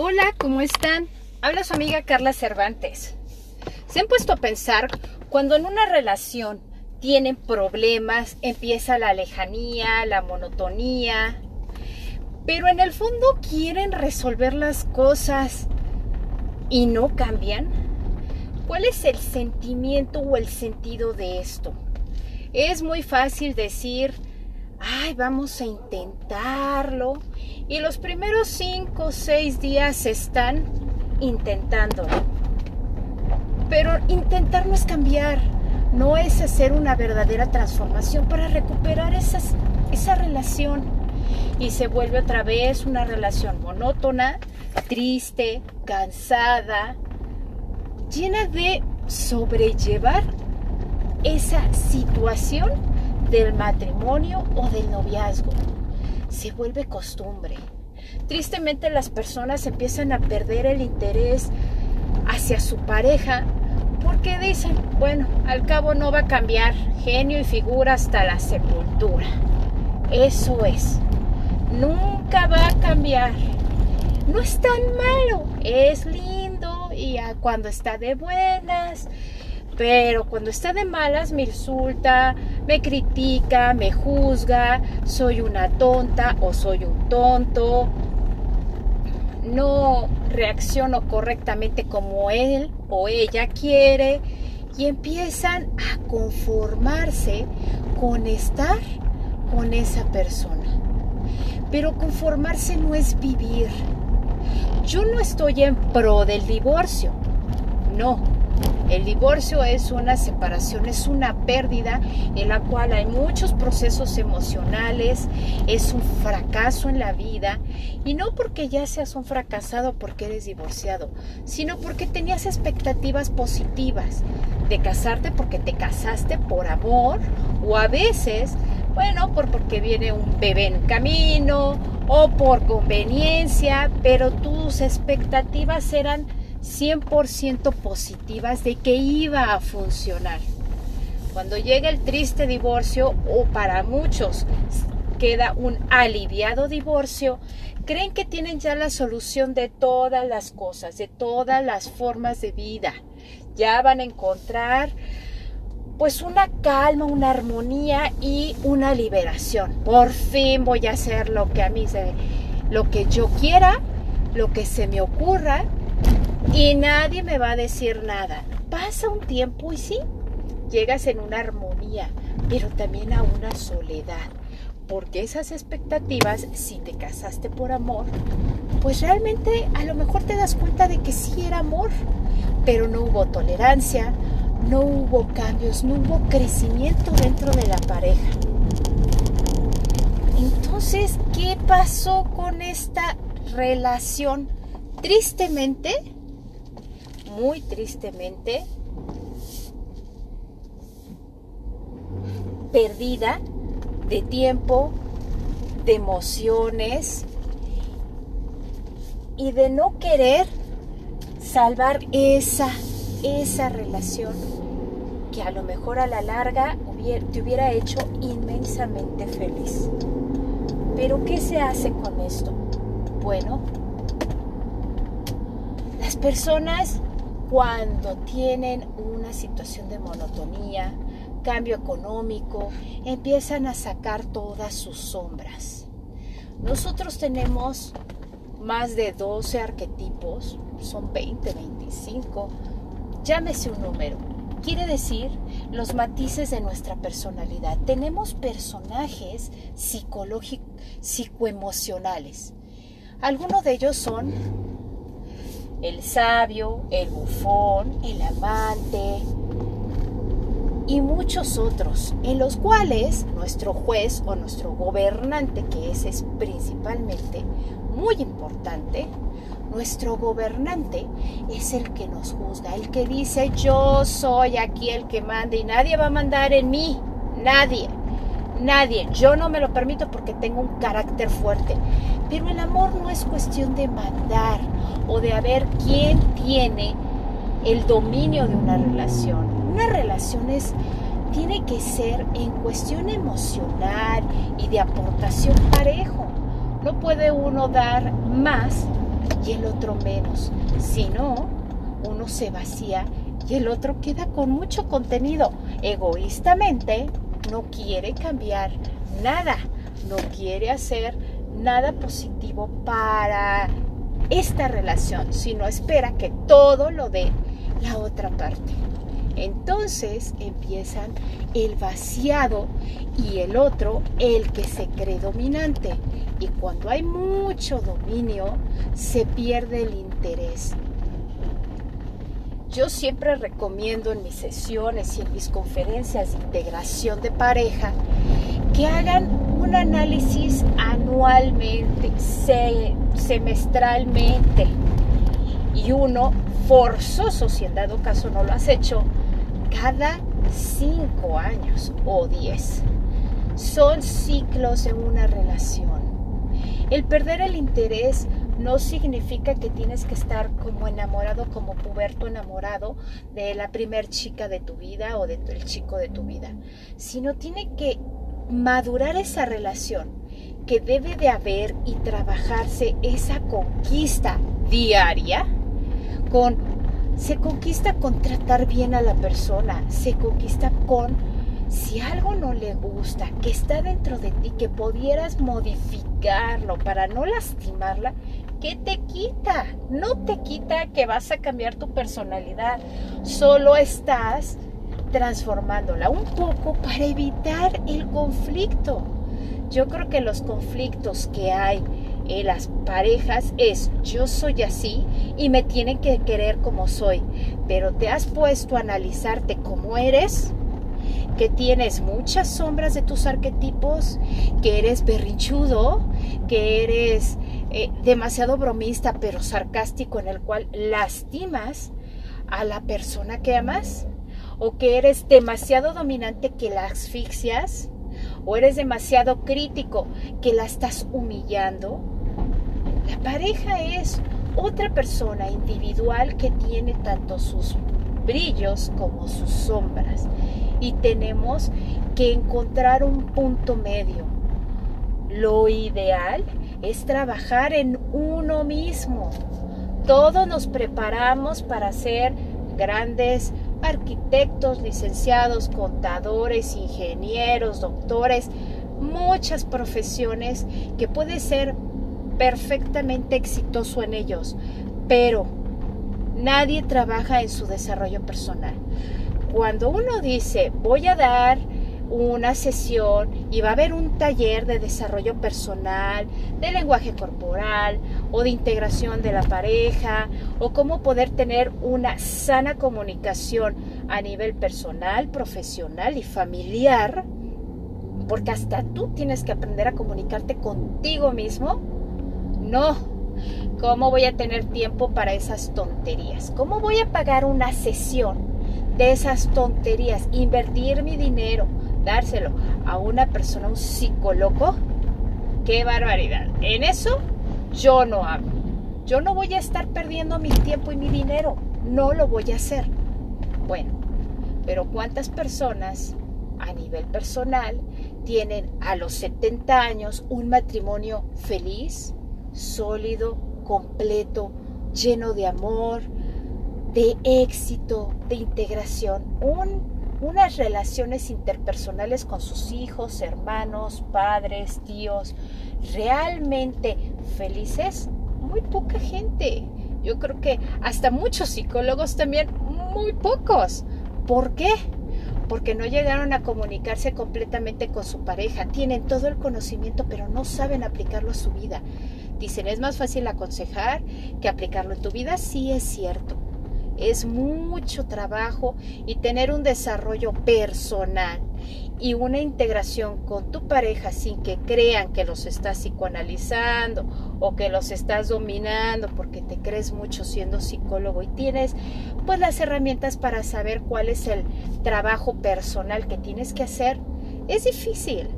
Hola, ¿cómo están? Habla su amiga Carla Cervantes. ¿Se han puesto a pensar cuando en una relación tienen problemas, empieza la lejanía, la monotonía, pero en el fondo quieren resolver las cosas y no cambian? ¿Cuál es el sentimiento o el sentido de esto? Es muy fácil decir, ay, vamos a intentarlo. Y los primeros cinco o seis días están intentándolo. Pero intentar no es cambiar, no es hacer una verdadera transformación para recuperar esa relación. Y se vuelve otra vez una relación monótona, triste, cansada, llena de sobrellevar esa situación del matrimonio o del noviazgo. Se vuelve costumbre. Tristemente las personas empiezan a perder el interés hacia su pareja porque dicen, bueno, al cabo no va a cambiar genio y figura hasta la sepultura. Eso es. Nunca va a cambiar. No es tan malo, es lindo y cuando está de buenas pero cuando está de malas me insulta, me critica, me juzga, soy una tonta o soy un tonto, no reacciono correctamente como él o ella quiere y empiezan a conformarse con estar con esa persona. Pero conformarse no es vivir. Yo no estoy en pro del divorcio, no el divorcio es una separación, es una pérdida en la cual hay muchos procesos emocionales, es un fracaso en la vida. Y no porque ya seas un fracasado porque eres divorciado, sino porque tenías expectativas positivas de casarte porque te casaste por amor o a veces, bueno, por porque viene un bebé en camino o por conveniencia, pero tus expectativas eran 100% positivas de que iba a funcionar. Cuando llega el triste divorcio, o para muchos queda un aliviado divorcio, creen que tienen ya la solución de todas las cosas, de todas las formas de vida. Ya van a encontrar pues una calma, una armonía y una liberación. Por fin voy a hacer lo que a mí se lo que yo quiera, lo que se me ocurra y nadie me va a decir nada. Pasa un tiempo y sí, llegas en una armonía, pero también a una soledad. Porque esas expectativas, si te casaste por amor, pues realmente a lo mejor te das cuenta de que sí era amor, pero no hubo tolerancia, no hubo cambios, no hubo crecimiento dentro de la pareja. Entonces, ¿qué pasó con esta relación? Tristemente, muy tristemente perdida de tiempo, de emociones y de no querer salvar esa, esa relación que a lo mejor a la larga te hubiera hecho inmensamente feliz. Pero ¿qué se hace con esto? Bueno, las personas cuando tienen una situación de monotonía, cambio económico, empiezan a sacar todas sus sombras. Nosotros tenemos más de 12 arquetipos, son 20, 25, llámese un número. Quiere decir los matices de nuestra personalidad. Tenemos personajes psicológicos, psicoemocionales. Algunos de ellos son el sabio, el bufón, el amante y muchos otros, en los cuales nuestro juez o nuestro gobernante, que ese es principalmente muy importante, nuestro gobernante es el que nos juzga, el que dice yo soy aquí el que manda y nadie va a mandar en mí, nadie. Nadie, yo no me lo permito porque tengo un carácter fuerte. Pero el amor no es cuestión de mandar o de ver quién tiene el dominio de una relación. Una relación es, tiene que ser en cuestión emocional y de aportación parejo. No puede uno dar más y el otro menos. Si no, uno se vacía y el otro queda con mucho contenido. Egoístamente no quiere cambiar nada, no quiere hacer nada positivo para esta relación, sino espera que todo lo dé la otra parte. Entonces empiezan el vaciado y el otro el que se cree dominante. Y cuando hay mucho dominio, se pierde el interés. Yo siempre recomiendo en mis sesiones y en mis conferencias de integración de pareja que hagan un análisis anualmente, semestralmente y uno forzoso, si en dado caso no lo has hecho, cada cinco años o diez. Son ciclos en una relación. El perder el interés no significa que tienes que estar como enamorado, como puberto enamorado de la primer chica de tu vida o del chico de tu vida, sino tiene que madurar esa relación, que debe de haber y trabajarse esa conquista diaria con se conquista con tratar bien a la persona, se conquista con si algo no le gusta, que está dentro de ti, que pudieras modificarlo para no lastimarla, ¿qué te quita? No te quita que vas a cambiar tu personalidad, solo estás transformándola un poco para evitar el conflicto. Yo creo que los conflictos que hay en las parejas es yo soy así y me tienen que querer como soy, pero te has puesto a analizarte como eres, que tienes muchas sombras de tus arquetipos, que eres berrinchudo, que eres eh, demasiado bromista pero sarcástico en el cual lastimas a la persona que amas, o que eres demasiado dominante que la asfixias, o eres demasiado crítico que la estás humillando, la pareja es otra persona individual que tiene tanto sus brillos como sus sombras y tenemos que encontrar un punto medio. Lo ideal es trabajar en uno mismo. Todos nos preparamos para ser grandes arquitectos, licenciados, contadores, ingenieros, doctores, muchas profesiones que puede ser perfectamente exitoso en ellos, pero nadie trabaja en su desarrollo personal. Cuando uno dice, voy a dar una sesión y va a haber un taller de desarrollo personal, de lenguaje corporal o de integración de la pareja o cómo poder tener una sana comunicación a nivel personal, profesional y familiar, porque hasta tú tienes que aprender a comunicarte contigo mismo no. ¿Cómo voy a tener tiempo para esas tonterías? ¿Cómo voy a pagar una sesión de esas tonterías? Invertir mi dinero, dárselo a una persona, un psicólogo. ¡Qué barbaridad! En eso yo no hago. Yo no voy a estar perdiendo mi tiempo y mi dinero. No lo voy a hacer. Bueno, pero ¿cuántas personas a nivel personal tienen a los 70 años un matrimonio feliz, sólido, completo, lleno de amor, de éxito, de integración, unas relaciones interpersonales con sus hijos, hermanos, padres, tíos, realmente felices, muy poca gente. Yo creo que hasta muchos psicólogos también, muy pocos. ¿Por qué? Porque no llegaron a comunicarse completamente con su pareja. Tienen todo el conocimiento, pero no saben aplicarlo a su vida. Dicen, es más fácil aconsejar que aplicarlo en tu vida. Sí es cierto. Es mucho trabajo y tener un desarrollo personal y una integración con tu pareja sin que crean que los estás psicoanalizando o que los estás dominando porque te crees mucho siendo psicólogo y tienes pues las herramientas para saber cuál es el trabajo personal que tienes que hacer, es difícil.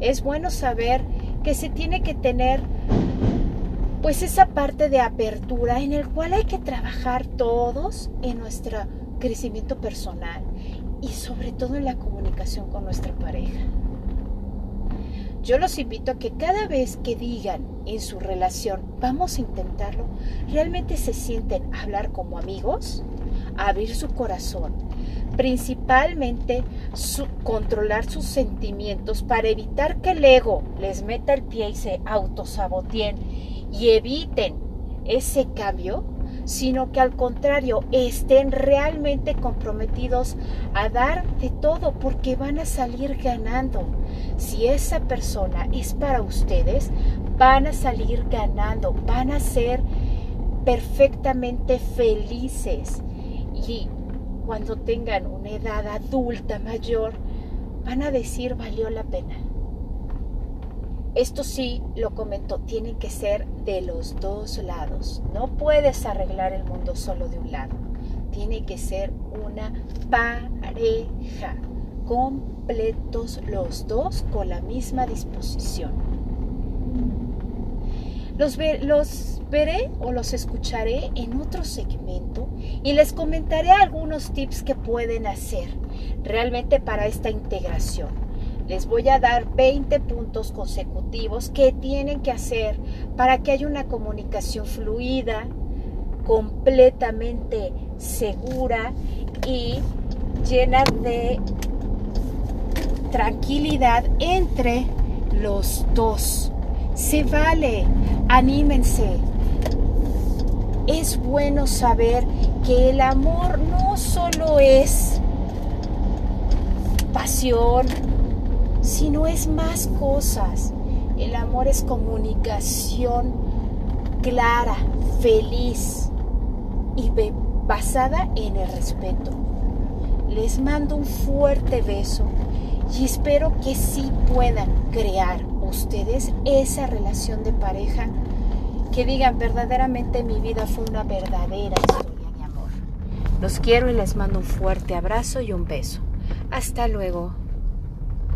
Es bueno saber que se tiene que tener pues esa parte de apertura en el cual hay que trabajar todos en nuestro crecimiento personal y sobre todo en la comunicación con nuestra pareja. Yo los invito a que cada vez que digan en su relación, vamos a intentarlo, realmente se sienten a hablar como amigos, a abrir su corazón, principalmente controlar sus sentimientos para evitar que el ego les meta el pie y se autosaboteen y eviten ese cambio, sino que al contrario estén realmente comprometidos a dar de todo porque van a salir ganando. Si esa persona es para ustedes, van a salir ganando, van a ser perfectamente felices. Y cuando tengan una edad adulta mayor, van a decir valió la pena. Esto sí, lo comento, tiene que ser de los dos lados. No puedes arreglar el mundo solo de un lado. Tiene que ser una pareja, completos los dos con la misma disposición. Los, los veré o los escucharé en otro segmento y les comentaré algunos tips que pueden hacer realmente para esta integración les voy a dar 20 puntos consecutivos que tienen que hacer para que haya una comunicación fluida, completamente segura y llena de tranquilidad entre los dos. Se vale, anímense. Es bueno saber que el amor no solo es pasión, si no es más cosas. El amor es comunicación clara, feliz y basada en el respeto. Les mando un fuerte beso y espero que sí puedan crear ustedes esa relación de pareja que digan verdaderamente mi vida fue una verdadera historia de amor. Los quiero y les mando un fuerte abrazo y un beso. Hasta luego.